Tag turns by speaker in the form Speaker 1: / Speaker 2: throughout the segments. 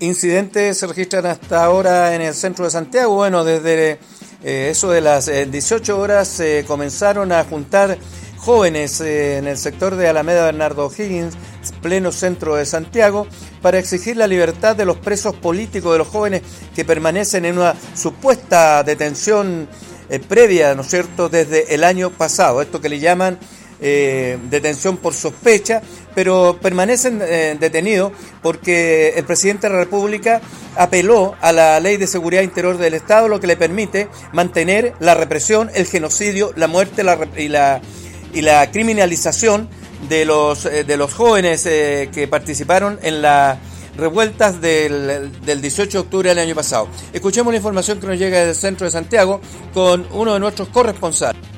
Speaker 1: Incidentes se registran hasta ahora en el centro de Santiago. Bueno, desde eh, eso de las 18 horas se comenzaron a juntar jóvenes en el sector de Alameda Bernardo Higgins, pleno centro de Santiago, para exigir la libertad de los presos políticos, de los jóvenes que permanecen en una supuesta detención previa, ¿no es cierto?, desde el año pasado. Esto que le llaman eh, detención por sospecha, pero permanecen eh, detenidos porque el presidente de la República apeló a la ley de seguridad interior del Estado, lo que le permite mantener la represión, el genocidio, la muerte y, la, criminalización de los, eh, de los jóvenes que participaron en las revueltas del, del 18 de octubre del año pasado. Escuchemos la información que nos llega del centro de Santiago con uno de nuestros corresponsales.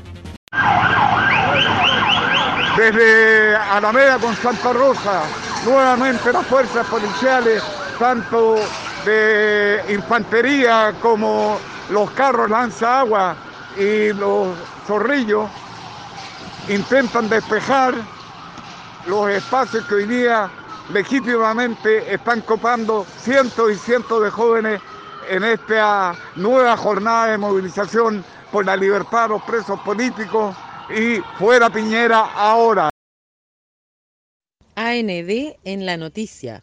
Speaker 2: Desde Alameda con Santa Rosa, nuevamente las fuerzas policiales, tanto de infantería como los carros lanza agua y los zorrillos, intentan despejar los espacios que hoy día legítimamente están copando cientos y cientos de jóvenes en esta nueva jornada de movilización por la libertad de los presos políticos y fuera Piñera ahora.
Speaker 3: AND en la noticia.